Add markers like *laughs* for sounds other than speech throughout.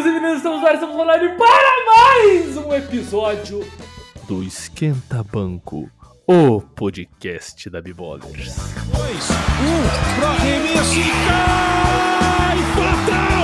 meninos e meninas, estamos lá, estamos online para mais um episódio do Esquenta Banco, o podcast da Bibolers. Dois, um, pra arremesso e cai! Fatal!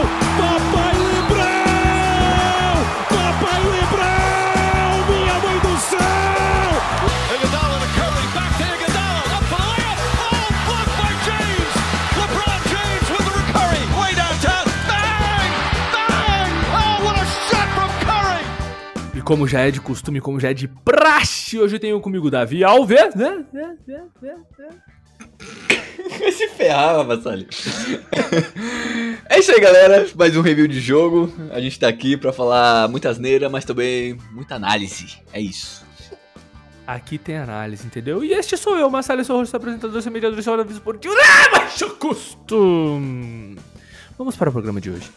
Como já é de costume, como já é de praxe, hoje eu tenho comigo o Davi Alves, né? *laughs* se ferrar, Vassalho. é isso aí, galera. Mais um review de jogo. A gente tá aqui pra falar muita asneira, mas também muita análise. É isso. Aqui tem análise, entendeu? E este sou eu, Marcelo, sou o host, apresentador, seu mediador, seu aviso esportivo. Ah, mas eu costume. Vamos para o programa de hoje.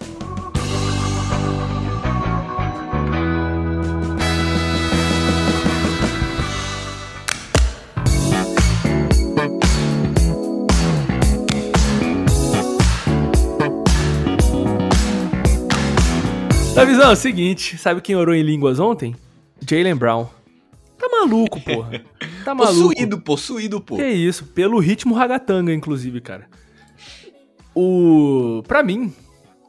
Davizão, é o seguinte, sabe quem orou em línguas ontem? Jalen Brown. Tá maluco, porra. *laughs* Tá maluco. Possuído, possuído, pô. Que isso, pelo ritmo ragatanga, inclusive, cara. O. Pra mim,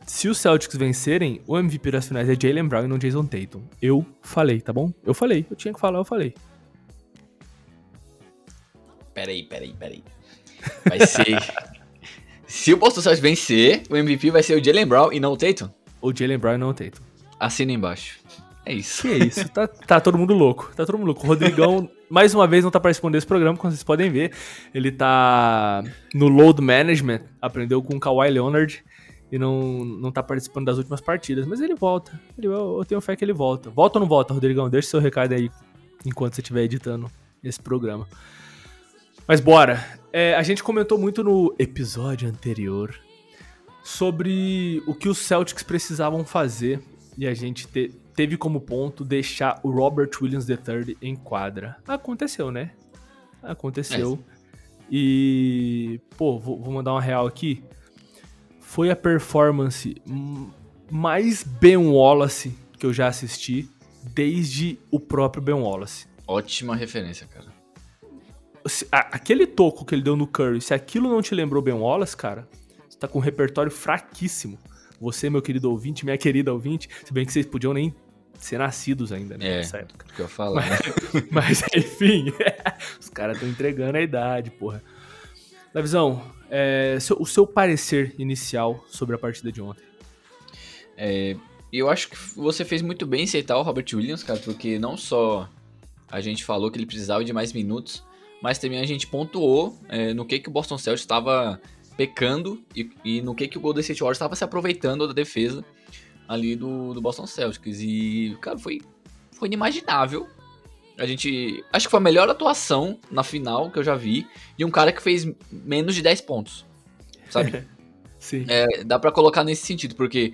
se os Celtics vencerem, o MVP das finais é Jalen Brown e não Jason Tatum. Eu falei, tá bom? Eu falei. Eu tinha que falar, eu falei. Peraí, peraí, peraí. Vai ser. *laughs* Se o Boston Celtics vencer, o MVP vai ser o Jalen Brown e não o Tatum. O Jalen Brown não o Tatum. Assina embaixo. É isso. Que isso, tá, tá todo mundo louco. Tá todo mundo louco. O Rodrigão, *laughs* mais uma vez, não tá participando desse programa, como vocês podem ver. Ele tá no load management, aprendeu com o Kawhi Leonard e não, não tá participando das últimas partidas. Mas ele volta. Ele, eu, eu tenho fé que ele volta. Volta ou não volta, Rodrigão? Deixa seu recado aí enquanto você estiver editando esse programa. Mas bora. É, a gente comentou muito no episódio anterior sobre o que os Celtics precisavam fazer e a gente te- teve como ponto deixar o Robert Williams III em quadra. Aconteceu, né? Aconteceu. E, pô, vou, vou mandar uma real aqui. Foi a performance mais Ben Wallace que eu já assisti desde o próprio Ben Wallace. Ótima referência, cara. Se- a- aquele toco que ele deu no Curry, se aquilo não te lembrou Ben Wallace, cara, tá com um repertório fraquíssimo. Você, meu querido ouvinte, minha querida ouvinte, se bem que vocês podiam nem ser nascidos ainda, né, É. nessa época. O que eu falo, né? Mas, *laughs* enfim, *laughs* os caras estão entregando a idade, porra. Davizão, é, seu- o seu parecer inicial sobre a partida de ontem. É, eu acho que você fez muito bem em aceitar o Robert Williams, cara, porque não só a gente falou que ele precisava de mais minutos, mas também a gente pontuou é, no que, que o Boston Celtics estava pecando e, e no que, que o Golden State Warriors estava se aproveitando da defesa ali do, do Boston Celtics. E, cara, foi, foi inimaginável. A gente. Acho que foi a melhor atuação na final que eu já vi de um cara que fez menos de 10 pontos. Sabe? *laughs* Sim. É, dá pra colocar nesse sentido, porque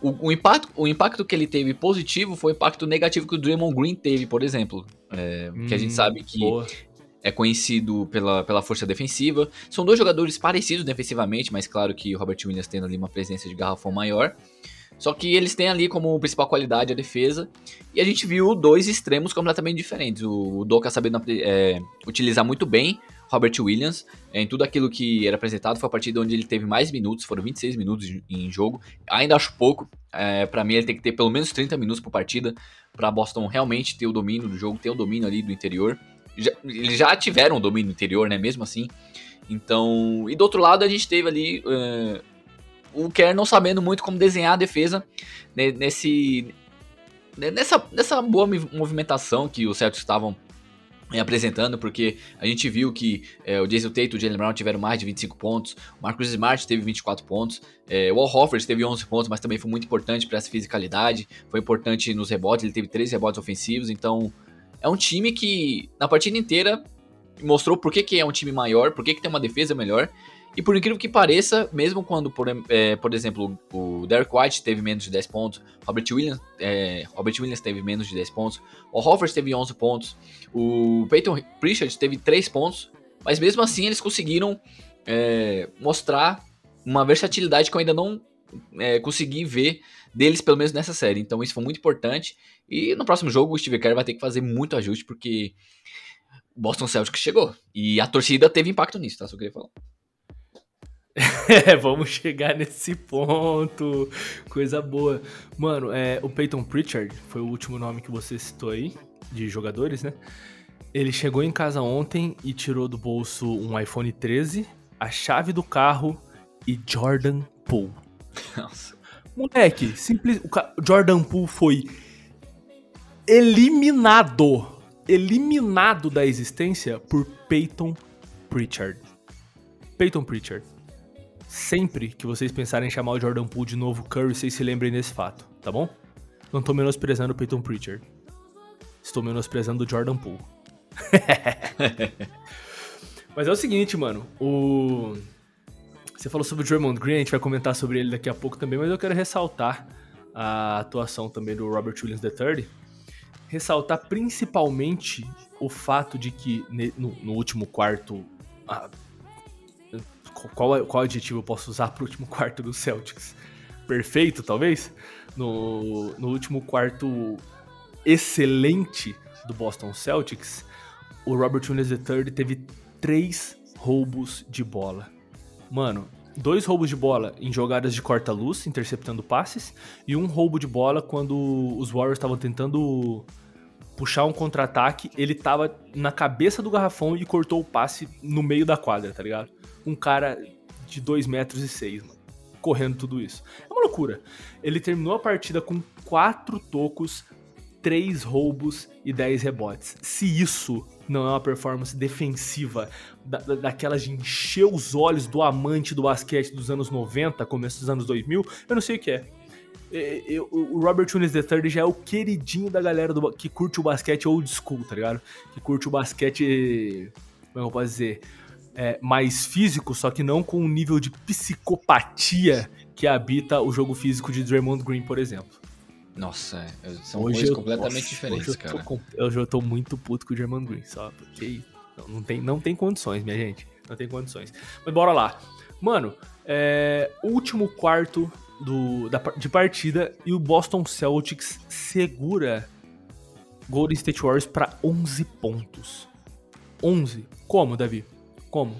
o, o impacto, o impacto que ele teve positivo foi o impacto negativo que o Draymond Green teve, por exemplo. É, que a gente Hum, sabe que boa. É conhecido pela, pela força defensiva. São dois jogadores parecidos defensivamente, mas claro que o Robert Williams tendo ali uma presença de garrafão maior. Só que eles têm ali como principal qualidade a defesa. E a gente viu dois extremos completamente diferentes. O, o Doca sabendo é, utilizar muito bem Robert Williams é, em tudo aquilo que era apresentado. Foi a partida onde ele teve mais minutos, foram 26 minutos em- jogo. Ainda acho pouco. É, para mim, ele tem que ter pelo menos 30 minutos por partida para Boston realmente ter o domínio do jogo, ter o domínio ali do interior. Já- eles já tiveram o domínio interior, né? Mesmo assim. Então. E do outro lado, a gente teve ali. é, o Kerr não sabendo muito como desenhar a defesa ne- nesse. ne- Nessa, nessa boa movimentação que os Celtics estavam é, apresentando, porque a gente viu que é, o Jason Tate e o Jalen Brown tiveram mais de 25 pontos, o Marcus Smart teve 24 pontos, é, o Al Horford teve 11 pontos, mas também foi muito importante para essa fisicalidade, foi importante nos rebotes, ele teve 13 rebotes ofensivos, então é um time que na partida inteira mostrou por que, que é um time maior, por que, que tem uma defesa melhor, e por incrível que pareça, mesmo quando, por, é, por exemplo, o Derek White teve menos de 10 pontos, Robert Williams, é, Robert Williams teve menos de 10 pontos, o Horford teve 11 pontos, o Peyton Pritchard teve 3 pontos, mas mesmo assim eles conseguiram é, mostrar uma versatilidade que eu ainda não é, conseguir ver deles, pelo menos nessa série. Então isso foi muito importante. E no próximo jogo o Steve Kerr vai ter que fazer muito ajuste, porque o Boston Celtics chegou. E a torcida teve impacto nisso, tá? Só queria falar. *laughs* É, vamos chegar nesse ponto. Coisa boa. Mano, é, o Peyton Pritchard foi o último nome que você citou aí, de jogadores, né? Ele chegou em casa ontem e tirou do bolso um iPhone 13, a chave do carro e Jordan Poole. Nossa. Moleque, simples. Jordan Poole foi eliminado. Eliminado da existência por Peyton Pritchard. Peyton Pritchard. Sempre que vocês pensarem em chamar o Jordan Poole de novo Curry, vocês se lembrem desse fato, tá bom? Não tô menosprezando o Peyton Pritchard. Estou menosprezando o Jordan Poole. *laughs* Mas é o seguinte, mano. O. Você falou sobre o Draymond Green, a gente vai comentar sobre ele daqui a pouco também, mas eu quero ressaltar a atuação também do Robert Williams III. Ressaltar principalmente o fato de que no, no último quarto. qual, qual adjetivo eu posso usar pro último quarto do Celtics? Perfeito, talvez? No, no último quarto excelente do Boston Celtics, o Robert Williams III teve três roubos de bola. Mano, dois roubos de bola em jogadas de corta-luz, interceptando passes, e um roubo de bola quando os Warriors estavam tentando puxar um contra-ataque, ele tava na cabeça do garrafão e cortou o passe no meio da quadra, tá ligado? Um cara de 2 metros e 6, mano, correndo tudo isso. É uma loucura. Ele terminou a partida com quatro tocos, três roubos e 10 rebotes. Se isso não é uma performance defensiva da, da- daquelas de encher os olhos do amante do basquete dos anos 90, começo dos anos 2000, eu não sei o que é. É, eu- o Robert Williams III já é o queridinho da galera do que curte o basquete old school, tá ligado? Que curte o basquete, como eu posso dizer, é, mais físico, só que não com o nível de psicopatia que habita o jogo físico de Draymond Green, por exemplo. Nossa, é, são Hoje coisas eu- completamente nossa, diferentes, hoje eu tô cara. hoje eu tô muito puto com o Draymond Green, só porque não, não tem, não tem condições, minha gente. Não tem condições. Mas bora lá. Mano, é, último quarto do, da, de partida e o Boston Celtics segura Golden State Warriors pra 11 pontos. 11. Como, Davi? Como?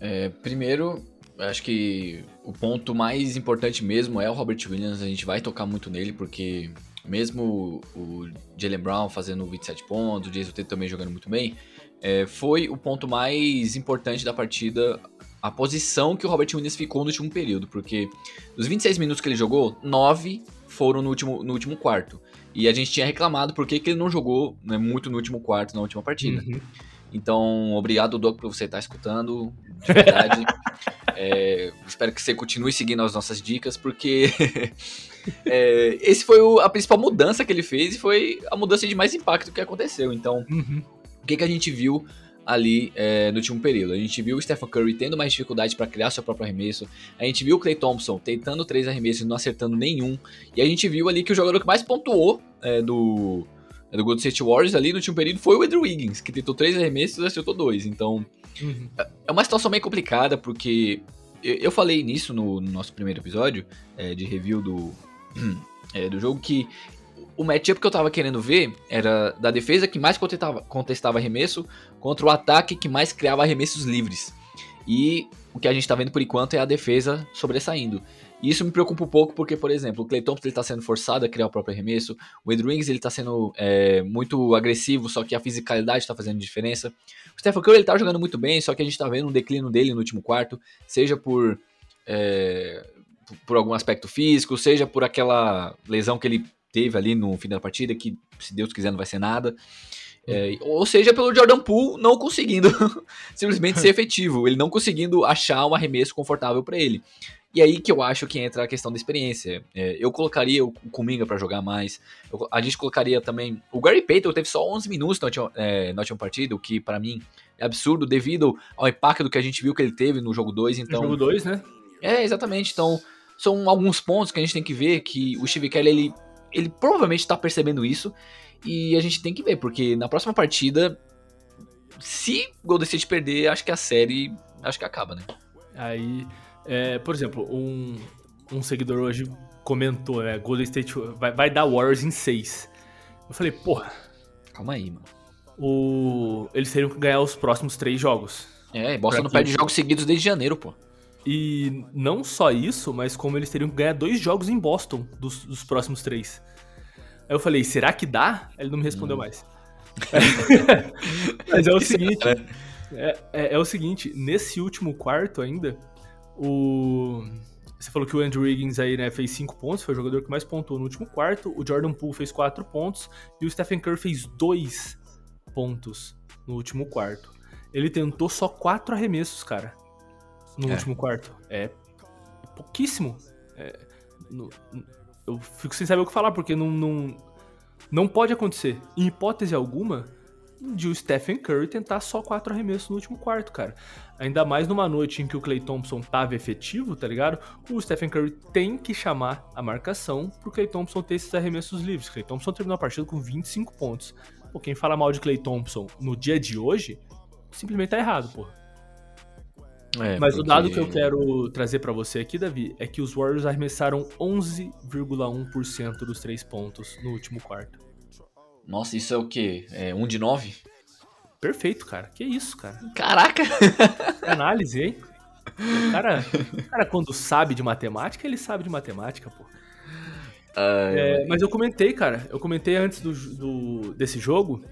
É, primeiro, acho que o ponto mais importante mesmo é o Robert Williams. A gente vai tocar muito nele, porque mesmo o Jalen Brown fazendo 27 pontos, o Jason Tatum também jogando muito bem, é, foi o ponto mais importante da partida, a posição que o Robert Williams ficou no último período, porque dos 26 minutos que ele jogou, 9 foram no último, no último quarto. E a gente tinha reclamado por que que ele não jogou né, muito no último quarto, na última partida. Uhum. Então, obrigado, Doc, por você estar escutando. De verdade. *laughs* É, espero que você continue seguindo as nossas dicas, porque *laughs* é, esse foi o- a principal mudança que ele fez e foi a mudança de mais impacto que aconteceu. Então, Uhum. o que, que a gente viu ali é, no último período? A gente viu o Stephen Curry tendo mais dificuldade para criar seu próprio arremesso. A gente viu o Clay Thompson tentando três arremessos e não acertando nenhum. E a gente viu ali que o jogador que mais pontuou é, do, é, do Golden State Warriors ali no último período foi o Andrew Wiggins, que tentou três arremessos e acertou dois. Então, Uhum. é uma situação meio complicada, porque eu, eu falei nisso no, no nosso primeiro episódio é, de review do, *clears throat* é, do jogo, que o matchup que eu tava querendo ver era da defesa que mais contestava, contestava arremesso contra o ataque que mais criava arremessos livres. E o que a gente tá vendo por enquanto é a defesa sobressaindo. E isso me preocupa um pouco porque, por exemplo, o Clay Thompson ele tá sendo forçado a criar o próprio arremesso, o Andrew Wiggins ele tá sendo é, muito agressivo, só que a fisicalidade tá fazendo diferença. O Stephen Curry ele tá jogando muito bem, só que a gente tá vendo um declínio dele no último quarto, seja por é, por algum aspecto físico, seja por aquela lesão que ele teve ali no fim da partida, que se Deus quiser não vai ser nada. É, ou seja, pelo Jordan Poole não conseguindo *laughs* simplesmente ser efetivo, ele não conseguindo achar um arremesso confortável para ele. E aí que eu acho que entra a questão da experiência. É, eu colocaria o Kuminga para jogar mais. Eu- a gente colocaria também. O Gary Payton teve só 11 minutos na última, é, na última partida, o que para mim é absurdo devido ao impacto que a gente viu que ele teve no jogo 2. Então, Jogo 2, né? é, exatamente. Então, são alguns pontos que a gente tem que ver que o Steve Kelly, ele, ele provavelmente tá percebendo isso. E a gente tem que ver, porque na próxima partida, se o Golden State perder, acho que a série, acho que acaba, né? Aí, é, por exemplo, um, um seguidor hoje comentou, né? Golden State vai, vai dar Warriors em 6. Eu falei, porra, Calma aí, mano. o... eles teriam que ganhar os próximos três jogos. É, e Boston não perde jogos seguidos desde janeiro, pô. E não só isso, mas como eles teriam que ganhar dois jogos em Boston dos, dos próximos três. Aí eu falei, será que dá? Ele não me respondeu mais. *laughs* mas é o seguinte, é, é- é o seguinte, nesse último quarto ainda, o. Você falou que o Andrew Wiggins aí, né, fez 5 pontos, foi o jogador que mais pontuou no último quarto. O Jordan Poole fez 4 pontos e o Stephen Curry fez 2 pontos no último quarto. Ele tentou só 4 arremessos, cara, no É. último quarto. É pouquíssimo. É, no- eu fico sem saber o que falar, porque não, não, não pode acontecer, em hipótese alguma, de o Stephen Curry tentar só quatro arremessos no último quarto, cara. Ainda mais numa noite em que o Clay Thompson tava efetivo, tá ligado? O Stephen Curry tem que chamar a marcação pro Clay Thompson ter esses arremessos livres. Clay Thompson terminou a partida com 25 pontos. Pô, quem fala mal de Clay Thompson no dia de hoje, simplesmente tá errado, pô. É, Mas o porque- dado que eu quero trazer pra você aqui, Davi, é que os Warriors arremessaram 11,1% dos três pontos no último quarto. Nossa, isso é o quê? É um de nove? Perfeito, cara. Que isso, cara. Caraca! Que análise, hein? O cara, o cara, quando sabe de matemática, ele sabe de matemática, pô. É, mas eu comentei, cara, eu comentei antes do, do- desse jogo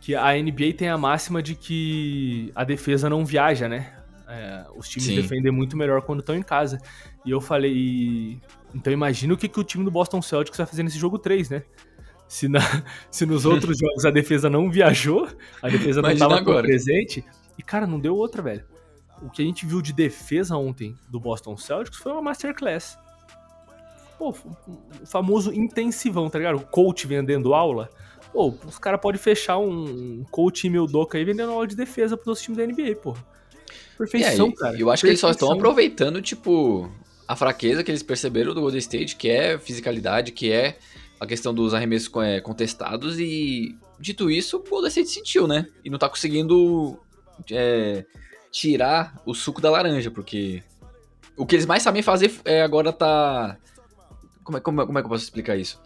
que a NBA tem a máxima de que a defesa não viaja, né? É, os times Sim. defendem muito melhor quando estão em casa. E eu falei, então imagina o que, que o time do Boston Celtics vai fazer nesse jogo 3, né? Se, na- *laughs* se nos outros *laughs* jogos a defesa não viajou, a defesa não estava presente, e cara, não deu outra, velho. O que a gente viu de defesa ontem do Boston Celtics foi uma masterclass. Pô, o famoso intensivão, tá ligado? O coach vendendo aula. Pô, os caras podem fechar um coach e Doca aí vendendo aula de defesa pros outros times da NBA, pô. Perfeição, É, cara. Eu acho que eles só estão Perfeição. aproveitando, tipo, a fraqueza que eles perceberam do Golden State, que é fisicalidade, que é a questão dos arremessos é, contestados e, dito isso, o Golden State sentiu, né? E não tá conseguindo é, tirar o suco da laranja, porque o que eles mais sabem fazer é agora tá... Como é, como, é- como é que eu posso explicar isso?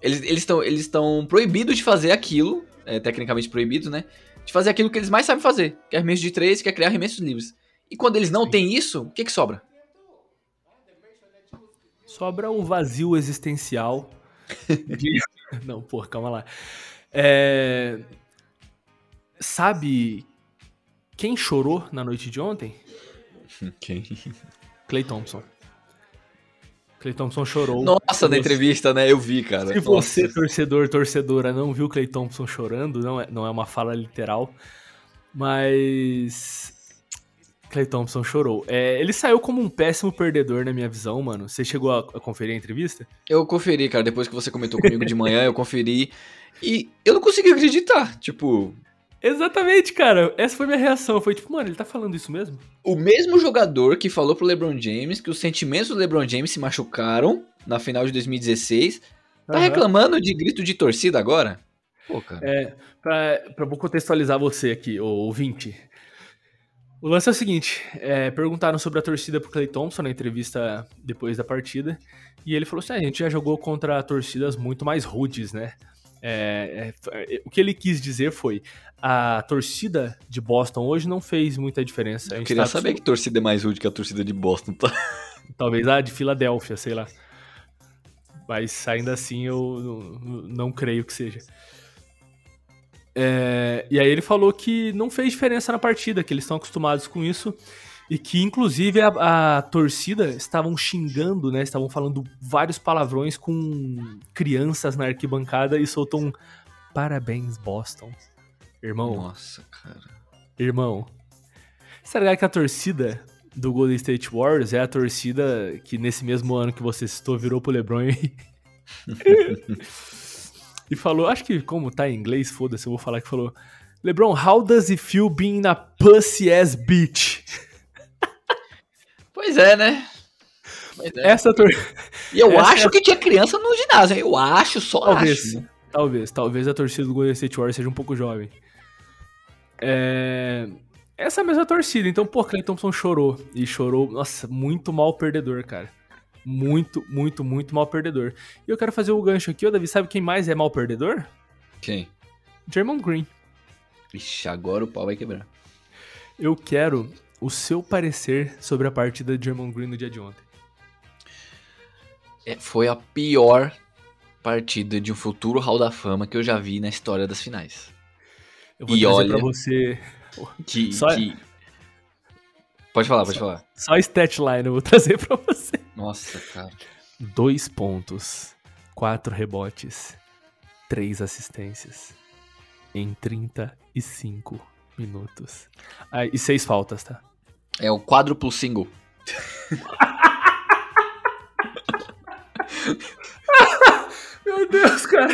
Eles estão eles estão proibidos de fazer aquilo, é, tecnicamente proibido, né? De fazer aquilo que eles mais sabem fazer, que é arremesso de três, que é criar arremessos livres. E quando eles não têm isso, o que que sobra? Sobra o vazio existencial. De- *laughs* Não, porra, calma lá. É... Sabe quem chorou na noite de ontem? Clay Thompson. Clay Thompson chorou. Nossa, na entrevista, né? Eu vi, cara. Se você, Nossa. torcedor, torcedora, não viu Clay Thompson chorando, não é, não é uma fala literal, mas. Clay Thompson chorou. É, ele saiu como um péssimo perdedor, na minha visão, mano. Você chegou a, a conferir a entrevista? Eu conferi, cara. Depois que você comentou comigo de manhã, eu conferi. E eu não consegui acreditar. Tipo, Exatamente, cara. Essa foi minha reação. Foi tipo, mano, ele tá falando isso mesmo? o mesmo jogador que falou pro LeBron James que os sentimentos do LeBron James se machucaram na final de 2016, tá Aham. reclamando de grito de torcida agora? Pô, cara. É, pra, pra vou contextualizar você aqui, ô ouvinte. O lance é o seguinte: é, perguntaram sobre a torcida pro Clay Thompson na entrevista depois da partida. E ele falou assim: "Ah, a gente já jogou contra torcidas muito mais rudes, né? É, é, o que ele quis dizer foi: a torcida de Boston hoje não fez muita diferença. Eu queria tá saber que torcida é mais rude que a torcida de Boston, tá? Talvez a de Filadélfia, sei lá. Mas ainda assim eu não, não creio que seja. É, e aí ele falou que não fez diferença na partida, que eles estão acostumados com isso. E que, inclusive, a, a torcida estavam xingando, né? Estavam falando vários palavrões com crianças na arquibancada e soltou um parabéns, Boston. Irmão, Nossa, cara. Irmão, será que a torcida do Golden State Warriors é a torcida que nesse mesmo ano que você citou virou pro LeBron e, *laughs* e falou, acho que como tá em inglês, foda-se, eu vou falar que falou LeBron, how does it feel being na pussy ass bitch? *laughs* Pois é, né? Pois é. Essa tor E eu *laughs* essa acho é que tinha criança no ginásio. Eu acho, só talvez, acho. talvez, talvez a torcida do Golden State Warriors seja um pouco jovem. É... Essa mesma torcida, então, pô, Clay Thompson chorou. E chorou, nossa, muito mal perdedor, cara. Muito, muito, muito mal perdedor. E eu quero fazer o gancho aqui, ô Davi, sabe quem mais é mal perdedor? Quem? German Green. Ixi, agora o pau vai quebrar. Eu quero o seu parecer sobre a partida de German Green no dia de ontem. É, foi a pior partida de um futuro Hall da Fama que eu já vi na história das finais. Eu vou E trazer olha- pra você Que, Só- que- Pode falar, pode falar. só a statline, eu vou *laughs* trazer pra você. Nossa, cara. Dois pontos, quatro rebotes, três assistências em 35 minutos. Ah, e seis faltas, tá? É o quádruplo single. *laughs* Meu Deus, cara.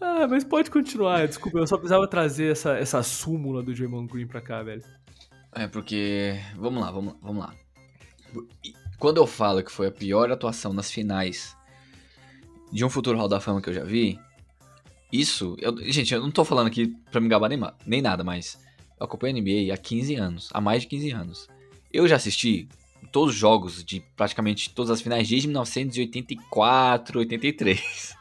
ah, mas pode continuar. Desculpa, eu só precisava trazer essa, essa súmula do Draymond Green pra cá, velho. É porque. Vamos lá, vamos lá, vamos lá. Quando eu falo que foi a pior atuação nas finais de um futuro Hall da Fama que eu já vi, isso. eu- gente, eu não tô falando aqui pra me gabar nem, nem nada, mas eu acompanho a NBA há 15 anos, há mais de 15 anos. Eu já assisti todos os jogos de praticamente todas as finais desde 1984, 83.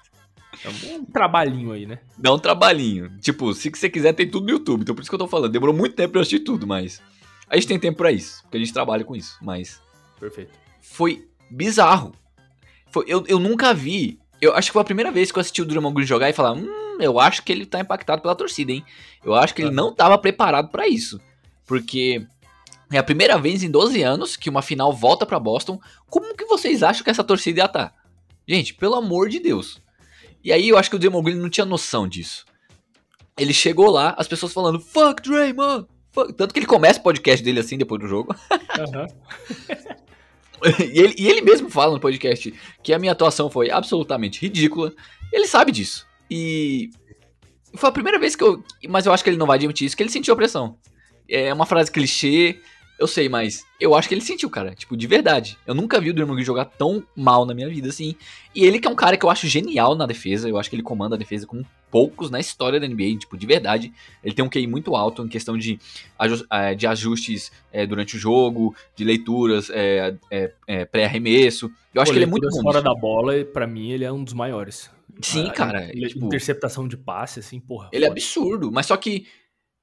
Um trabalhinho aí, né? Dá um trabalhinho. Tipo, se você quiser, tem tudo no YouTube. Então por isso que eu tô falando. Demorou muito tempo pra eu assistir tudo, mas. A gente tem tempo pra isso. Porque a gente trabalha com isso. Mas. Perfeito. Foi bizarro. Foi, eu, eu nunca vi. Eu acho que foi a primeira vez que eu assisti o Drummond Green jogar e falar: Hum, eu acho que ele tá impactado pela torcida, hein? Eu acho que ele não tava preparado pra isso. Porque. É a primeira vez em 12 anos que uma final volta pra Boston. Como que vocês acham que essa torcida ia estar? Gente, pelo amor de Deus. E aí eu acho que o Draymond Green não tinha noção disso. Ele chegou lá, as pessoas falando, fuck Draymond. Tanto que ele começa o podcast dele assim depois do jogo. Aham. *laughs* e, ele, e ele mesmo fala no podcast que a minha atuação foi absolutamente ridícula. Ele sabe disso. E foi a primeira vez que eu. Mas eu acho que ele não vai admitir isso, que ele sentiu a pressão. É uma frase clichê, eu sei, mas eu acho que ele sentiu, cara. Tipo, de verdade. Eu nunca vi o Green jogar tão mal na minha vida assim. E ele que é um cara que eu acho genial na defesa. Eu acho que ele comanda a defesa com poucos na história da NBA, tipo, de verdade. Ele tem um QI muito alto em questão de, eh, de ajustes eh, durante o jogo, de leituras, eh, eh, eh, pré-arremesso. Eu acho Pô, que ele é muito bom. fora da bola, pra mim, ele é um dos maiores. Sim, Ah, cara. ele- tipo, Interceptação de passe, assim, porra. ele é foda. absurdo. Mas só que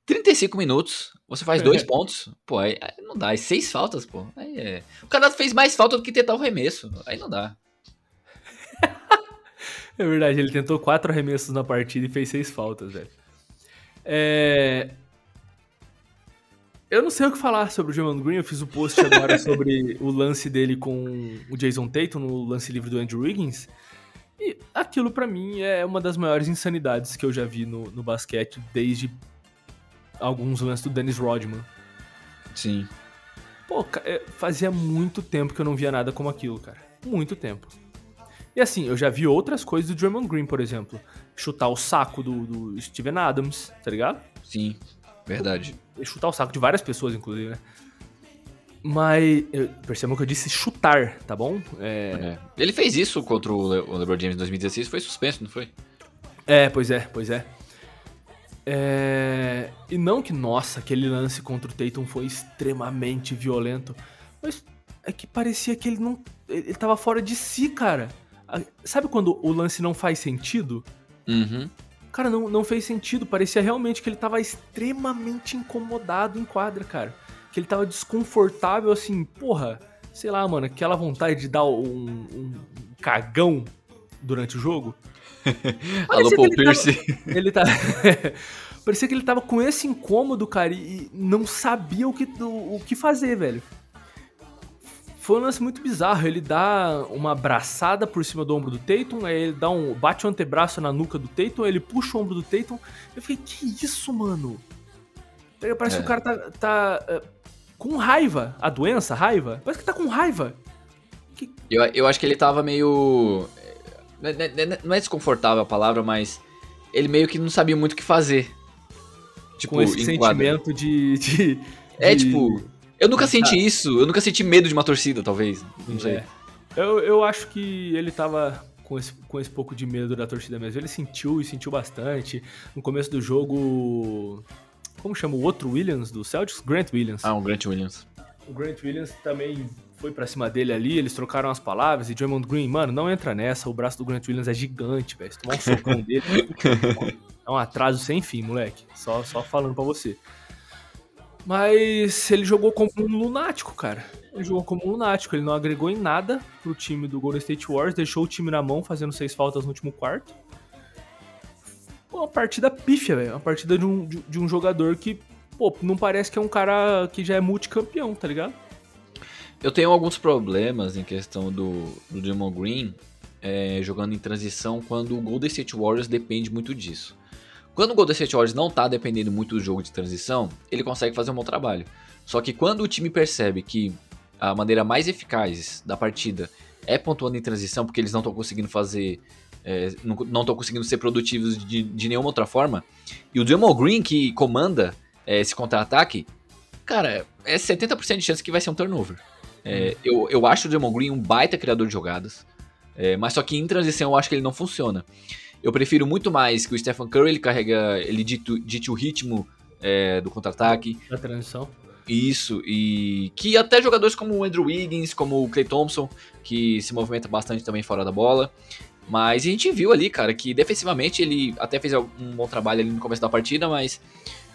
35 minutos, você faz dois pontos. Pô, aí, aí não dá. Seis faltas, pô. Aí é... O cara fez mais falta do que tentar o remesso. Aí não dá. *laughs* É verdade, ele tentou quatro arremessos na partida e fez seis faltas, velho. É... Eu não sei o que falar sobre o Draymond Green, eu fiz o post agora *laughs* sobre o lance dele com o Jason Tatum no lance livre do Andrew Wiggins. E aquilo pra mim é uma das maiores insanidades que eu já vi no, no basquete desde alguns lances do Dennis Rodman. Sim. Pô, é, fazia muito tempo que eu não via nada como aquilo, cara. Muito tempo. E assim, eu já vi outras coisas do Draymond Green, por exemplo. Chutar o saco do, do Steven Adams, tá ligado? Sim. Verdade. Chutar o saco de várias pessoas, inclusive, né? Mas, percebam que eu disse chutar, tá bom? É, É. Ele fez isso contra o, Le o LeBron James em 2016, foi suspenso, não foi? é pois é, pois é. É, E não que, nossa, aquele lance contra o Tatum foi extremamente violento. Mas é que parecia que ele não. Ele tava fora de si, cara. A- Sabe quando o lance não faz sentido? Uhum. Cara, não, não fez sentido. Parecia realmente que ele tava extremamente incomodado em quadra, cara. Que ele tava desconfortável, assim, porra. Sei lá, mano, aquela vontade de dar um, um cagão durante o jogo. *laughs* Alô, Paul Pierce. *laughs* Ele tá. *laughs* Parecia que ele tava com esse incômodo, cara, e não sabia o que, o, o que fazer, velho. Foi um lance muito bizarro. Ele dá uma abraçada por cima do ombro do Tatum, aí ele dá um. bate o antebraço na nuca do Tatum, aí ele puxa o ombro do Tatum. Eu fiquei, que isso, mano? Parece É. que o cara tá. tá eh, com raiva. A doença, raiva? Parece que tá com raiva. Eu, eu acho que ele tava meio. Não é- Não é desconfortável a palavra, mas ele meio que não sabia muito o que fazer. Tipo, com esse sentimento de, de- É, de- tipo, eu nunca senti isso. Eu nunca senti medo de uma torcida, talvez. Não sei. É. Eu, eu acho que ele tava com esse, com esse pouco de medo da torcida mesmo. Ele sentiu e sentiu bastante. No começo do jogo. Como chama o outro Williams do Celtics? Grant Williams. Ah, um Grant Williams. O Grant Williams também foi pra cima dele ali, eles trocaram as palavras e Draymond Green, mano, não entra nessa, o braço do Grant Williams é gigante, velho. Se tomar um socão *laughs* dele, é um atraso sem fim, moleque. Só, só falando pra você. Mas ele jogou como um lunático, cara. Ele jogou como um lunático, ele não agregou em nada pro time do Golden State Warriors, deixou o time na mão fazendo seis faltas no último quarto. Uma partida pífia, velho. Uma partida de um, de, de um jogador que, pô, não parece que é um cara que já é multicampeão, tá ligado? Eu tenho alguns problemas em questão do, do Green é, jogando em transição quando o Golden State Warriors depende muito disso. Quando o Golden State Warriors não tá dependendo muito do jogo de transição, ele consegue fazer um bom trabalho. Só que quando o time percebe que a maneira mais eficaz da partida é pontuando em transição, porque eles não estão conseguindo fazer. É, não estão conseguindo ser produtivos de, de, nenhuma outra forma. E o Draymond Green, que comanda é, esse contra-ataque, cara, é 70% de chance que vai ser um turnover. É, eu, eu acho o Draymond Green um baita criador de jogadas, é, mas só que em transição eu acho que ele não funciona. Eu prefiro muito mais que o Stephen Curry ele carrega, ele dite, dite o ritmo é, do contra-ataque. Da transição. Isso, e que até jogadores como o Andrew Wiggins, como o Clay Thompson, que se movimenta bastante também fora da bola. Mas a gente viu ali, cara, que defensivamente ele até fez um bom trabalho ali no começo da partida, mas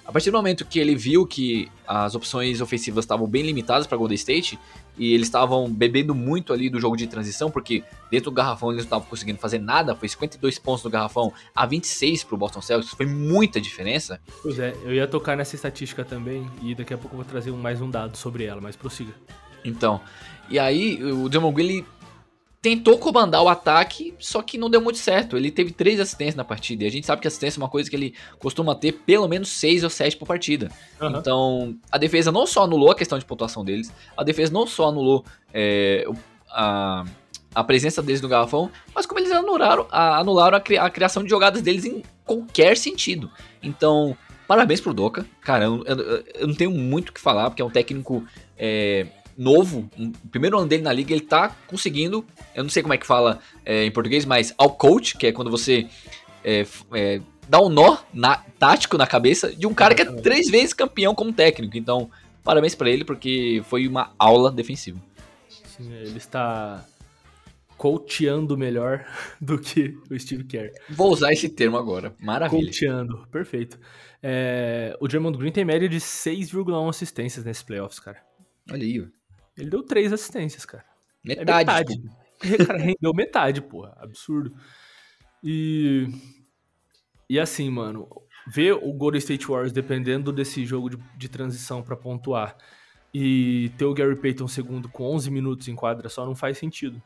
a partir do momento que ele viu que as opções ofensivas estavam bem limitadas para Golden State e eles estavam bebendo muito ali do jogo de transição, porque dentro do garrafão eles não estavam conseguindo fazer nada, foi 52 pontos no garrafão a 26 para o Boston Celtics, foi muita diferença. Pois é, eu ia tocar nessa estatística também e daqui a pouco eu vou trazer mais um dado sobre ela, mas prossiga. Então, e aí o Draymond Green tentou comandar o ataque, só que não deu muito certo. Ele teve três assistências na partida. E a gente sabe que assistência é uma coisa que ele costuma ter pelo menos seis ou sete por partida. Uhum. Então, a defesa não só anulou a questão de pontuação deles, a defesa não só anulou é, a, a presença deles no garrafão, mas como eles anularam, a, anularam a, a criação de jogadas deles em qualquer sentido. Então, parabéns pro Doca. Cara, eu, eu, eu não tenho muito o que falar, porque é um técnico. É, novo, o primeiro ano dele na liga, ele tá conseguindo, eu não sei como é que fala é, em português, mas ao coach, que é quando você é, é, dá um nó na, tático na cabeça de um cara que é três vezes campeão como técnico. Então, parabéns para ele, porque foi uma aula defensiva. Sim, ele está coachando melhor *laughs* do que o Steve Kerr. Vou usar esse termo agora. Maravilha. Coachando, perfeito. É, o Draymond Green tem média de 6,1 assistências nesses playoffs, cara. Olha aí, ele deu três assistências, cara. Metade. É metade. Cara, rendeu metade, porra. Absurdo. E. E assim, mano, ver o Golden State Warriors dependendo desse jogo de, de transição para pontuar e ter o Gary Payton segundo com 11 minutos em quadra só não faz sentido.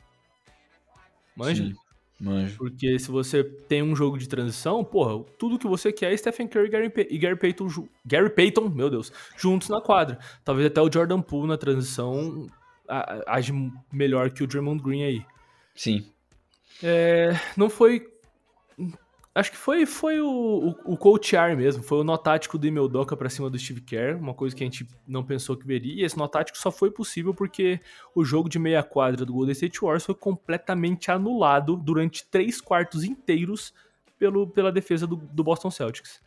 Manja? Sim. Manjo. Porque se você tem um jogo de transição, porra, tudo que você quer é Stephen Curry e Gary, Pay e Gary Payton, Gary Payton, meu Deus, juntos na quadra. Talvez até o Jordan Poole na transição age melhor que o Draymond Green aí. Sim. É, não foi Acho que foi, foi o, o, o coachar mesmo, foi o nó tático do Emil Doca pra cima do Steve Kerr, uma coisa que a gente não pensou que veria, e esse nó tático só foi possível porque o jogo de meia quadra do Golden State Warriors foi completamente anulado durante três quartos inteiros pelo, pela defesa do, do Boston Celtics.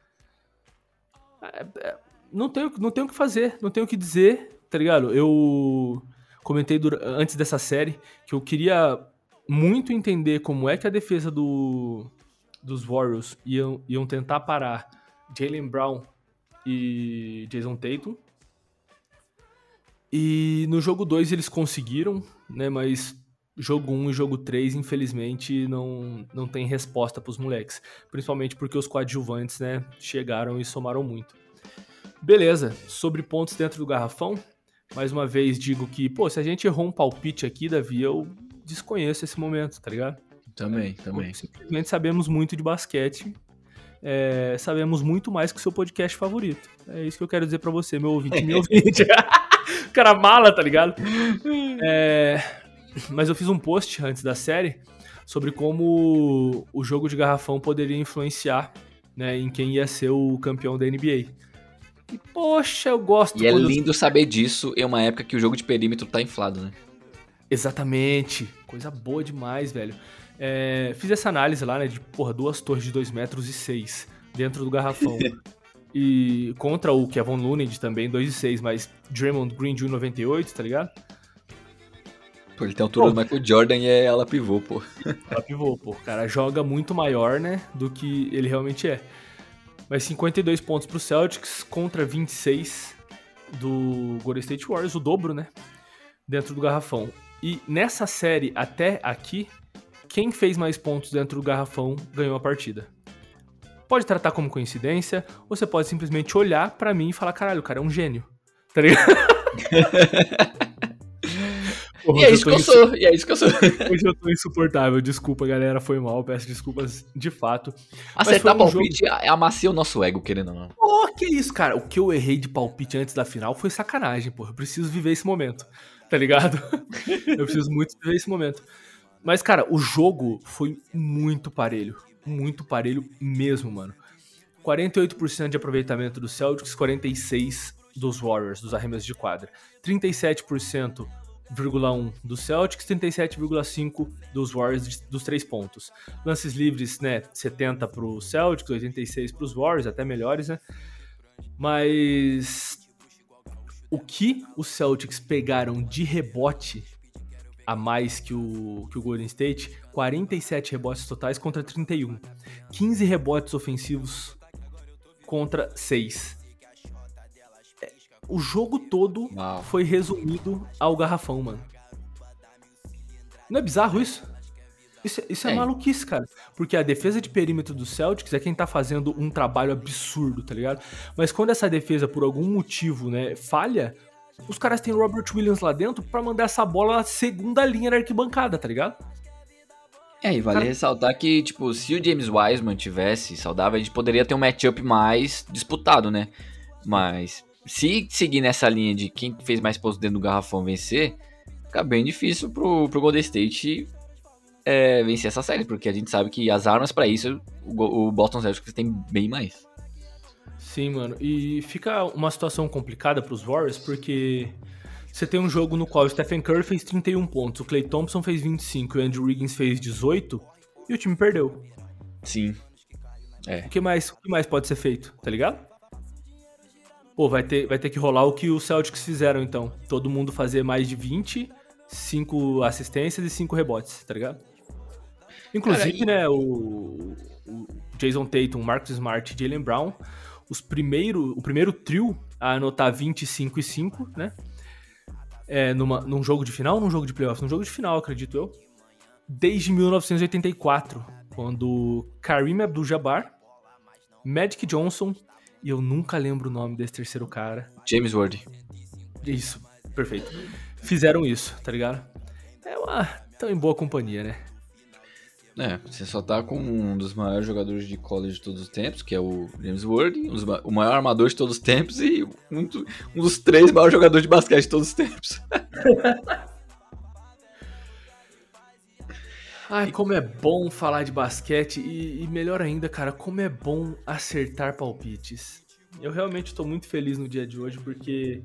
É, é, não tenho, não tenho o que fazer, não tenho o que dizer, tá ligado? Eu comentei antes dessa série que eu queria muito entender como é que a defesa do dos Warriors iam, iam tentar parar Jalen Brown e Jason Tatum. E no jogo 2 eles conseguiram, né? Mas jogo 1 um e jogo 3, infelizmente, não, não tem resposta para os moleques. Principalmente porque os coadjuvantes, né, chegaram e somaram muito. Beleza, sobre pontos dentro do garrafão, mais uma vez digo que, pô, se a gente errou um palpite aqui, Davi, eu desconheço esse momento, tá ligado? Também, é, também. Simplesmente sabemos muito de basquete. É, sabemos muito mais que o seu podcast favorito. É isso que eu quero dizer para você, meu ouvinte, meu *laughs* ouvinte. o *laughs* cara mala, tá ligado? É, mas eu fiz um post antes da série sobre como o jogo de garrafão poderia influenciar né, em quem ia ser o campeão da NBA. E, poxa, eu gosto. E é lindo eu... saber disso em uma época que o jogo de perímetro tá inflado, né? Exatamente. Coisa boa demais, velho. É, fiz essa análise lá, né, de, porra, duas torres de 2 metros e 6 dentro do garrafão. *laughs* E contra o Kevin Looney também, 2 e 6, mas Draymond Green de 1,98, tá ligado? Pô, ele tem a altura Pô. do Michael Jordan e é ela pivô, pô. *laughs* Ela pivô, pô. O cara joga muito maior, né, do que ele realmente é. Mas 52 pontos pro Celtics contra 26 do Golden State Warriors, o dobro, né? Dentro do garrafão. E nessa série até aqui, quem fez mais pontos dentro do garrafão ganhou a partida. Pode tratar como coincidência, ou você pode simplesmente olhar pra mim e falar: caralho, o cara é um gênio. *laughs* Tá ligado? *laughs* Porra, E é isso que eu insu- sou, e é isso que eu sou. *laughs* Hoje eu tô insuportável. Desculpa, galera, foi mal. Peço desculpas de fato. Acertar um palpite é amacia o nosso ego, querendo ou não. Pô, que isso, cara? O que eu errei de palpite antes da final foi sacanagem, pô. Eu preciso viver esse momento, tá ligado? eu preciso muito viver esse momento. Mas, cara, o jogo foi muito parelho. Muito parelho mesmo, mano. 48% de aproveitamento do Celtics, 46% dos Warriors, dos arremessos de quadra. 37%, 1,1 do Celtics, 37,5 dos Warriors dos três pontos. Lances livres, né, 70 pro Celtics, 86 pros Warriors, até melhores, né? Mas o que os Celtics pegaram de rebote a mais que o, que o Golden State, 47 rebotes totais contra 31. 15 rebotes ofensivos contra 6. É, O jogo todo Uau. foi resumido ao garrafão, mano. Não é bizarro isso? Isso, é- isso é, É. maluquice, cara. Porque a defesa de perímetro do Celtics é quem tá fazendo um trabalho absurdo, tá ligado? Mas quando essa defesa, por algum motivo, né, falha, os caras têm Robert Williams lá dentro pra mandar essa bola na segunda linha da arquibancada, tá ligado? É, e vale Cara- ressaltar que, tipo, se o James Wiseman tivesse saudável, a gente poderia ter um matchup mais disputado, né? Mas se seguir nessa linha de quem fez mais pontos dentro do garrafão vencer, fica bem difícil pro, pro Golden State é, vencer essa série, porque a gente sabe que as armas pra isso o, o Boston Celtics tem bem mais. Sim, mano. E fica uma situação complicada pros Warriors, porque você tem um jogo no qual o Stephen Curry fez 31 pontos, o Clay Thompson fez 25 e o Andrew Wiggins fez 18 e o time perdeu. Sim. O que mais, o que mais pode ser feito, tá ligado? Pô, vai ter, vai ter que rolar o que os Celtics fizeram então. Todo mundo fazer mais de 20, 5 assistências e 5 rebotes, tá ligado? Inclusive, Cara, e- né, o, o Jason Tatum, Marcus Smart e Jalen Brown, os primeiro, o primeiro trio a anotar 25 e 5, né? É, numa, num jogo de final ou num jogo de playoff? Num jogo de final, acredito eu. Desde 1984, quando Kareem Abdul-Jabbar, Magic Johnson e eu nunca lembro o nome desse terceiro cara. James Ward. Isso, perfeito. Fizeram isso, tá ligado? É uma. Tão em boa companhia, né? É, você só tá com um dos maiores jogadores de college de todos os tempos, que é o James ma- o maior armador de todos os tempos e um, um dos três maiores jogadores de basquete de todos os tempos. *laughs* Ai, como é bom falar de basquete e, e melhor ainda, cara, como é bom acertar palpites. Eu realmente tô muito feliz no dia de hoje porque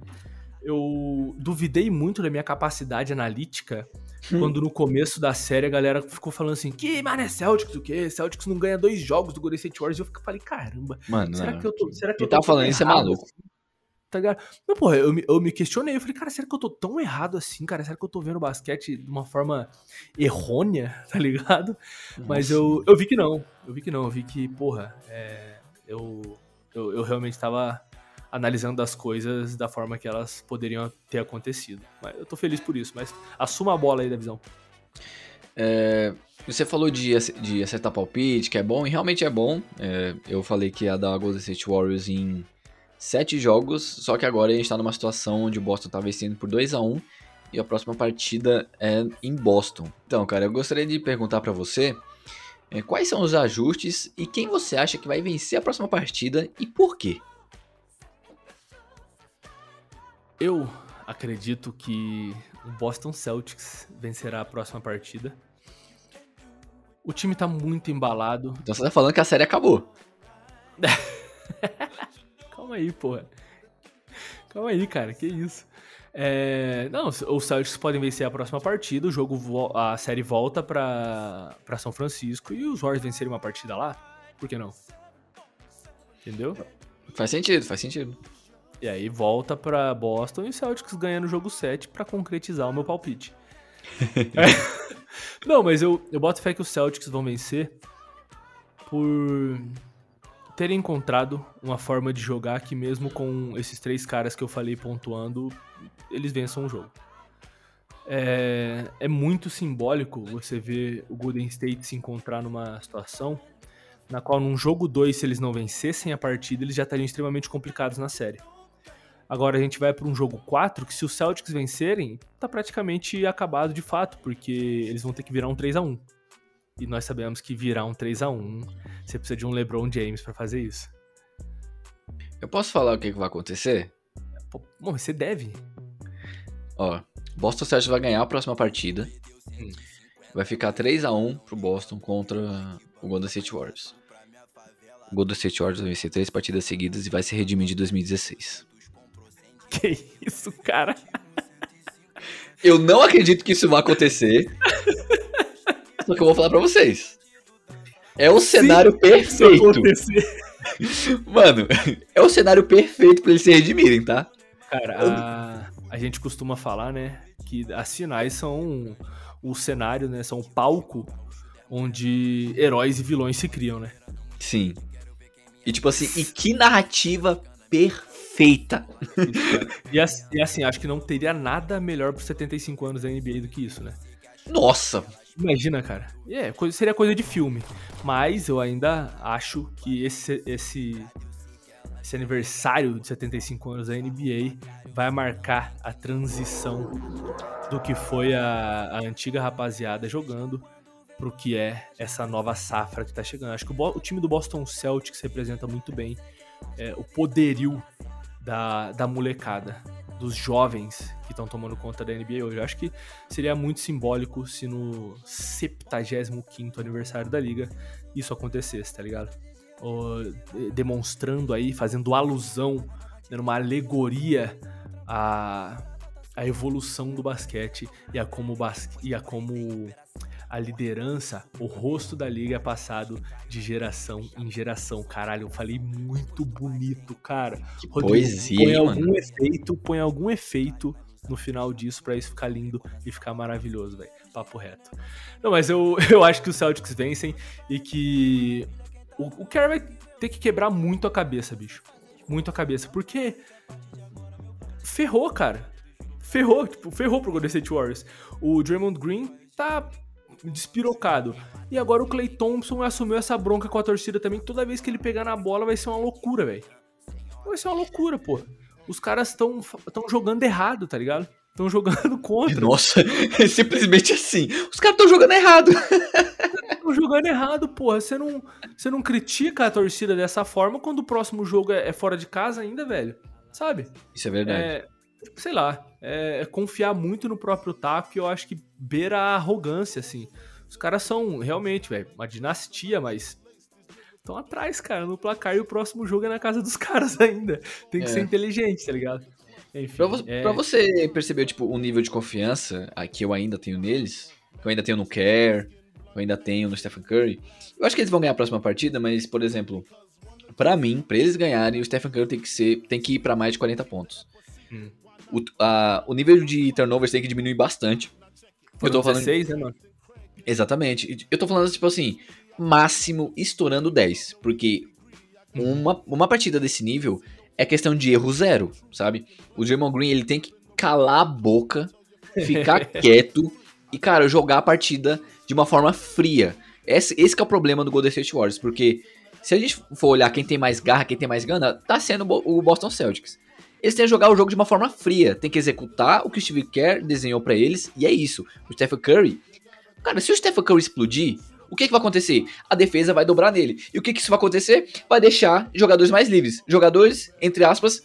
eu duvidei muito da minha capacidade analítica quando no começo da série a galera ficou falando assim: que, mano, é Celtics o quê? Celtics não ganha dois jogos do Golden State Warriors. E eu falei: caramba, Mano, será não. que eu tô. Será que eu tô tava falando isso é maluco. assim? Tá ligado? Não, porra, eu me, eu me questionei. Eu falei, cara, será que eu tô tão errado assim, cara? Será que eu tô vendo basquete de uma forma errônea, *laughs* tá ligado? Mas Nossa. eu, eu vi que não. Eu vi que não. Eu vi que, porra, é, eu, eu, eu realmente tava analisando as coisas da forma que elas poderiam ter acontecido. Mas eu tô feliz por isso. Mas assuma a bola aí da visão. É, você falou de, de acertar palpite, que é bom, e realmente é bom. É, eu falei que ia dar a Golden State Warriors em sete jogos, só que agora a gente tá numa situação onde o Boston tá vencendo por 2 a 1 e a próxima partida é em Boston. Então, cara, eu gostaria de perguntar pra você é, quais são os ajustes e quem você acha que vai vencer a próxima partida e por quê? Eu acredito que o Boston Celtics vencerá a próxima partida. O time tá muito embalado. Então você tá falando que a série acabou. *laughs* Calma aí, porra. Calma aí, cara, que isso. É, não, os Celtics podem vencer a próxima partida, o jogo, a série volta pra, pra São Francisco e os Warriors vencerem uma partida lá, por que não? Entendeu? Faz sentido, faz sentido. E aí volta pra Boston e o Celtics ganha no jogo 7 pra concretizar o meu palpite. É. *laughs* Não, mas eu, eu boto fé que os Celtics vão vencer por terem encontrado uma forma de jogar que mesmo com esses três caras que eu falei pontuando, eles vençam o jogo. É, é muito simbólico você ver o Golden State se encontrar numa situação na qual num jogo 2, se eles não vencessem a partida, eles já estariam extremamente complicados na série. Agora a gente vai para um jogo 4, que se os Celtics vencerem, tá praticamente acabado de fato, porque eles vão ter que virar um 3 a 1 E nós sabemos que virar um 3 a 1 você precisa de um LeBron James para fazer isso. Eu posso falar o que, que vai acontecer? Pô, você deve. Ó, Boston Celtics vai ganhar a próxima partida. Hum. Vai ficar 3 a 1 pro Boston contra o Golden State Warriors. O Golden State Warriors vai vencer três partidas seguidas e vai se redimir de 2016. *laughs* Que isso, cara? Eu não acredito que isso vai acontecer. só que eu vou falar pra vocês. É o cenário perfeito. Mano, é o cenário perfeito pra eles se redimirem, tá? Cara, a, a gente costuma falar, né, que as finais são o cenário, né, são o palco onde heróis e vilões se criam, né? Sim. E tipo assim, e que narrativa perfeita. E, as- e assim, acho que não teria nada melhor pros 75 anos da NBA do que isso, né? Nossa, Imagina, cara. É, seria coisa de filme. Mas eu ainda acho que esse, esse, esse aniversário de 75 anos da NBA vai marcar a transição do que foi a, a antiga rapaziada jogando pro que é essa nova safra que tá chegando. Acho que o, o time do Boston Celtics representa muito bem é, o poderio da, da molecada, dos jovens que estão tomando conta da NBA hoje. Eu acho que seria muito simbólico se no 75 aniversário da liga isso acontecesse, tá ligado? Ou, de- demonstrando aí, fazendo alusão, dando uma alegoria à, à evolução do basquete e a como, bas- e a como a liderança, o rosto da liga é passado de geração em geração. Caralho, eu falei muito bonito, cara. que Rodrigo, poesia, põe hein, algum mano. efeito, põe algum efeito no final disso pra isso ficar lindo e ficar maravilhoso, velho. Papo reto. Não, mas eu, *laughs* eu acho que os Celtics vencem e que o, o Kerr vai ter que quebrar muito a cabeça, bicho. Muito a cabeça, porque ferrou, cara. Ferrou, tipo, ferrou pro Golden State Warriors. O Draymond Green tá despirocado. E agora o Clay Thompson assumiu essa bronca com a torcida também. Toda vez que ele pegar na bola vai ser uma loucura, velho. Vai ser uma loucura, pô. Os caras estão tão jogando errado, tá ligado? Estão jogando *laughs* contra. Nossa, *laughs* é simplesmente assim. Os caras estão jogando errado. *laughs* Estão jogando errado, porra. Você não, você não critica a torcida dessa forma quando o próximo jogo é, é fora de casa ainda, velho. Sabe? Isso é verdade. É, sei lá, é, é confiar muito no próprio taco que eu acho que beira a arrogância, assim. Os caras são realmente, velho, uma dinastia, mas estão atrás, cara, no placar e o próximo jogo é na casa dos *laughs* caras ainda. Tem que É. ser inteligente, tá ligado? Enfim, Pra, vo- é, pra você perceber, tipo, o nível de confiança que eu ainda tenho neles, que eu ainda tenho no Kerr, que eu ainda tenho no Stephen Curry, eu acho que eles vão ganhar a próxima partida, mas, por exemplo, pra mim, pra eles ganharem, o Stephen Curry tem que, ser, tem que ir pra mais de 40 pontos. Hum. O, a- o nível de turnovers tem que diminuir bastante. Eu tô foram falando 16, né, mano? Exatamente. Eu tô falando, tipo assim, máximo estourando 10. Porque uma, uma partida desse nível é questão de erro zero, sabe? O Draymond Green, ele tem que calar a boca, ficar *laughs* quieto e, cara, jogar a partida de uma forma fria. Esse, esse é o problema do Golden State Warriors, porque se a gente for olhar quem tem mais garra, quem tem mais gana, tá sendo o Boston Celtics. Eles têm que jogar o jogo de uma forma fria, tem que executar o que o Steve Kerr desenhou pra eles, e é isso. O Stephen Curry Cara, se o Stephen Curry explodir, o que, que vai acontecer? A defesa vai dobrar nele. E o que, que isso vai acontecer? Vai deixar jogadores mais livres. Jogadores, entre aspas,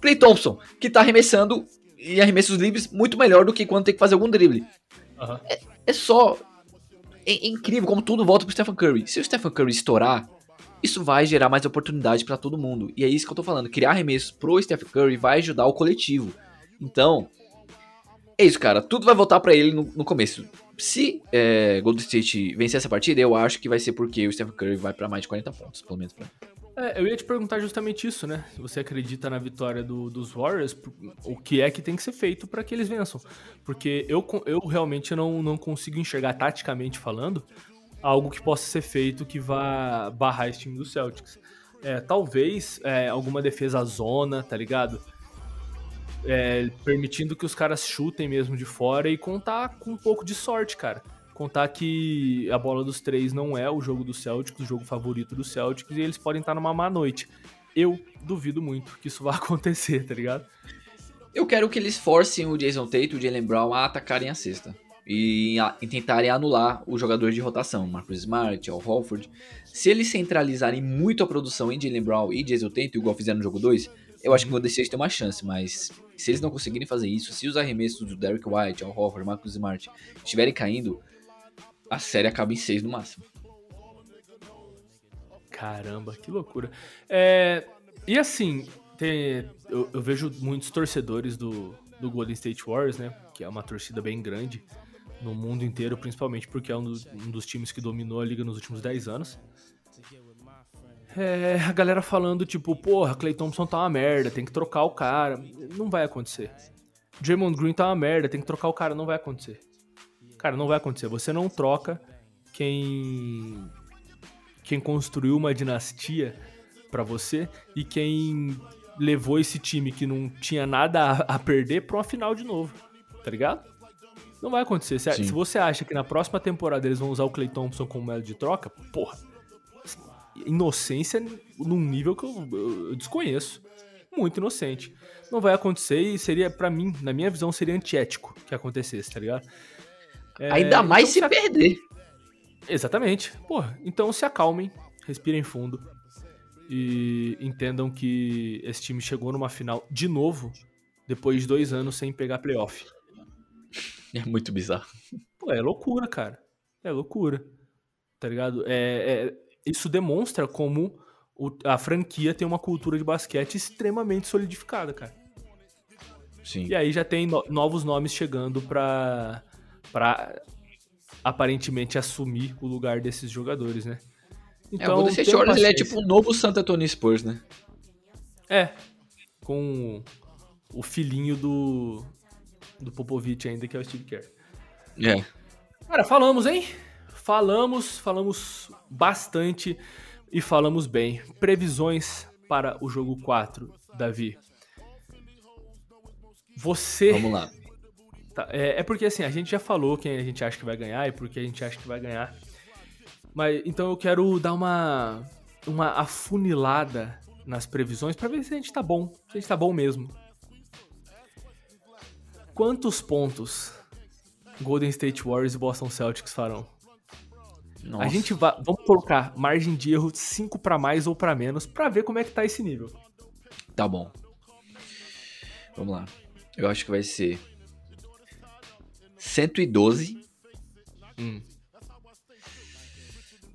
Clay Thompson, que tá arremessando em arremessos livres muito melhor do que quando tem que fazer algum drible. Aham. É só. É, é incrível como tudo volta pro Stephen Curry. Se o Stephen Curry estourar, isso vai gerar mais oportunidade pra todo mundo. E é isso que eu tô falando. Criar arremessos pro Stephen Curry vai ajudar o coletivo. Então, é isso, cara. Tudo vai voltar pra ele no, no começo. Se é, Golden State vencer essa partida, eu acho que vai ser porque o Stephen Curry vai pra mais de 40 pontos, pelo menos pra mim. É, eu ia te perguntar justamente isso, né? Se você acredita na vitória do- dos Warriors, o que é que tem que ser feito para que eles vençam? Porque eu, eu realmente não, não consigo enxergar, taticamente falando, algo que possa ser feito que vá barrar esse time do Celtics. É, talvez é, alguma defesa zona, tá ligado? É, permitindo que os caras chutem mesmo de fora e contar com um pouco de sorte, cara. Contar que a bola dos três não é o jogo do Celtics, o jogo favorito do Celtics, e eles podem estar numa má noite. Eu duvido muito que isso *laughs* vá acontecer, tá ligado? Eu quero que eles forcem o Jason Tate e o Jalen Brown a atacarem a cesta. E, a- e tentarem anular os jogadores de rotação, Marcus Smart, Al Horford. Se eles centralizarem muito a produção em Jalen Brown e Jason Tate, igual fizeram no jogo 2, eu acho que o Golden State tem uma chance, mas se eles não conseguirem fazer isso, se os arremessos do Derrick White, Al Horford, Marcus Smart estiverem caindo, a série acaba em 6 no máximo. Caramba, que loucura. É, e assim, tem- eu, eu vejo muitos torcedores do, do Golden State Warriors, né? Que é uma torcida bem grande no mundo inteiro, principalmente porque é um, do- um dos times que dominou a liga nos últimos 10 anos. É, a galera falando, tipo, porra, Clay Thompson tá uma merda, tem que trocar o cara. Não vai acontecer. Draymond Green tá uma merda, tem que trocar o cara, não vai acontecer. Cara, não vai acontecer. Você não troca quem quem construiu uma dinastia pra você e quem levou esse time que não tinha nada a, a perder pra uma final de novo, tá ligado? Não vai acontecer. Se, Sim. se você acha que na próxima temporada eles vão usar o Clay Thompson como moeda de troca, porra, inocência num nível que eu, eu- eu desconheço. Muito inocente. Não vai acontecer e seria, pra mim, na minha visão, seria antiético que acontecesse, tá ligado? É, Ainda mais então se perder. Exatamente. Porra, então se acalmem, respirem fundo e entendam que esse time chegou numa final de novo depois de dois anos sem pegar playoff. É muito bizarro. Pô, é loucura, cara. É loucura. Tá ligado? É, é- isso demonstra como o- a franquia tem uma cultura de basquete extremamente solidificada, cara. Sim. E aí já tem no- novos nomes chegando pra, pra aparentemente assumir o lugar desses jogadores, né? É, o Golden State tenham Warriors ele é tipo um novo Santo Antonio Spurs, né? É, com o filhinho do, do Popovich ainda, que é o Steve Kerr. É. Cara, falamos, hein? Falamos, falamos bastante e falamos bem. Previsões para o jogo 4, Davi. Você. Vamos lá. Tá, é, é porque assim, a gente já falou quem a gente acha que vai ganhar e por que a gente acha que vai ganhar. Mas então eu quero dar uma uma afunilada nas previsões pra ver se a gente tá bom, se a gente tá bom mesmo. Quantos pontos Golden State Warriors e Boston Celtics farão? Nossa. A gente vai, vamos colocar margem de erro 5 pra mais ou pra menos pra ver como é que tá esse nível. Tá bom. Vamos lá. Eu acho que vai ser 112 Hum.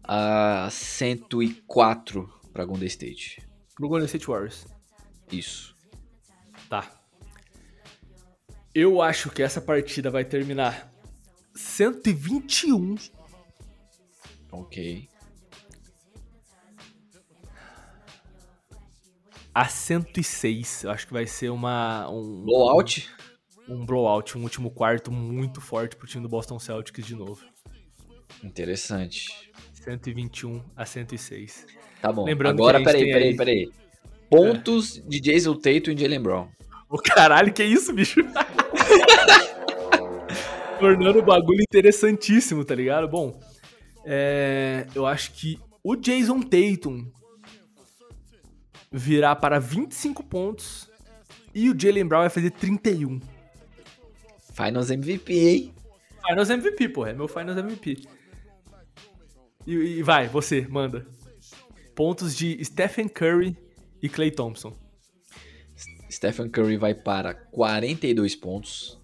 a 104 pra Golden State. Pro Golden State Warriors. Isso. Tá. Eu acho que essa partida vai terminar 121 Ok. a 106. Eu acho que vai ser uma um Blowout? um blowout, um último quarto muito forte pro time do Boston Celtics de novo. Interessante. 121 a 106. Tá bom. Lembrando Agora, peraí, peraí, aí- peraí. Pontos de Jason Tatum e Jalen Brown. Ô caralho, que isso, bicho? Tornando o bagulho interessantíssimo, tá ligado? Bom, é, eu acho que o Jason Tatum virá para 25 pontos e o Jalen Brown vai fazer 31. Finals MVP, hein? Finals MVP, porra, é meu Finals MVP. E, e vai, você, manda. Pontos de Stephen Curry e Clay Thompson. Stephen Curry vai para 42 pontos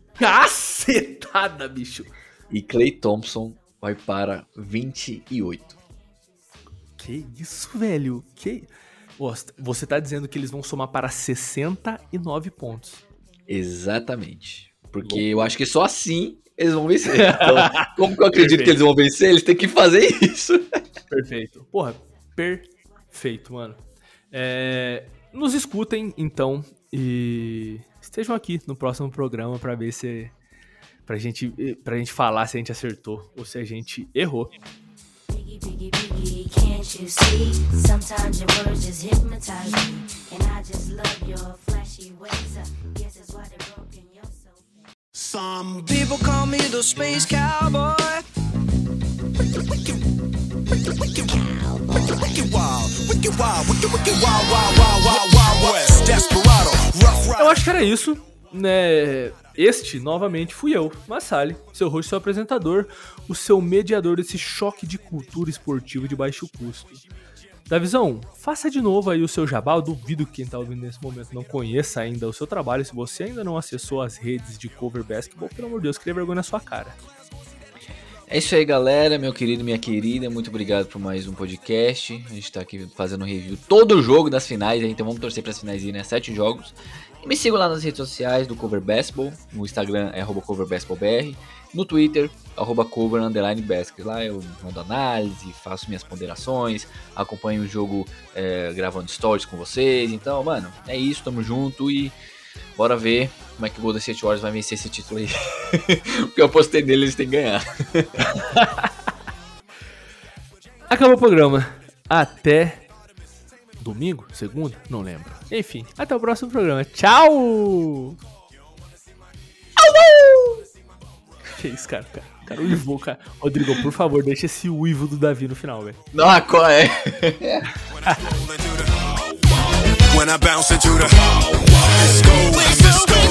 Cacetada, bicho! e Clay Thompson vai para 28. Que isso, velho? Que. Você tá dizendo que eles vão somar para 69 pontos. Exatamente. Porque eu acho que só assim eles vão vencer. Então, *laughs* como que eu acredito que eles vão vencer? Eles têm que fazer isso. Perfeito. Porra, perfeito, mano. É, nos escutem, então, e estejam aqui no próximo programa pra ver se. Pra gente, pra gente falar se a gente acertou ou se a gente errou. Some People call me the space cowboy. Eu acho que era isso, né? Este, novamente, fui eu, Massali, seu host, seu apresentador, o seu mediador desse choque de cultura esportiva de baixo custo. Davizão, faça de novo aí o seu jabá. Eu duvido que quem tá ouvindo nesse momento não conheça ainda o seu trabalho. Se você ainda não acessou as redes de cover basketball, pelo amor de Deus, cria vergonha na sua cara. É isso aí, galera, meu querido minha querida. Muito obrigado por mais um podcast. A gente tá aqui fazendo review todo o jogo das finais, aí, então vamos torcer para as finais aí, né? Sete jogos. Me sigam lá nas redes sociais do Cover Basketball. No Instagram é coverbasketballbr. No Twitter, arroba. Lá eu mando análise, faço minhas ponderações, acompanho o jogo é, gravando stories com vocês. Então, mano, é isso, tamo junto e bora ver como é que o Golden State Warriors vai vencer esse título aí. *laughs* Porque eu apostei nele, eles têm que ganhar. *laughs* Acabou o programa. Até domingo? Segunda? Não lembro. Enfim, até o próximo programa. Tchau! Que isso, cara? cara, cara uivou, cara. Rodrigo, por favor, deixa esse uivo do Davi no final, velho. Não, qual é? When I bounce into the disco, disco.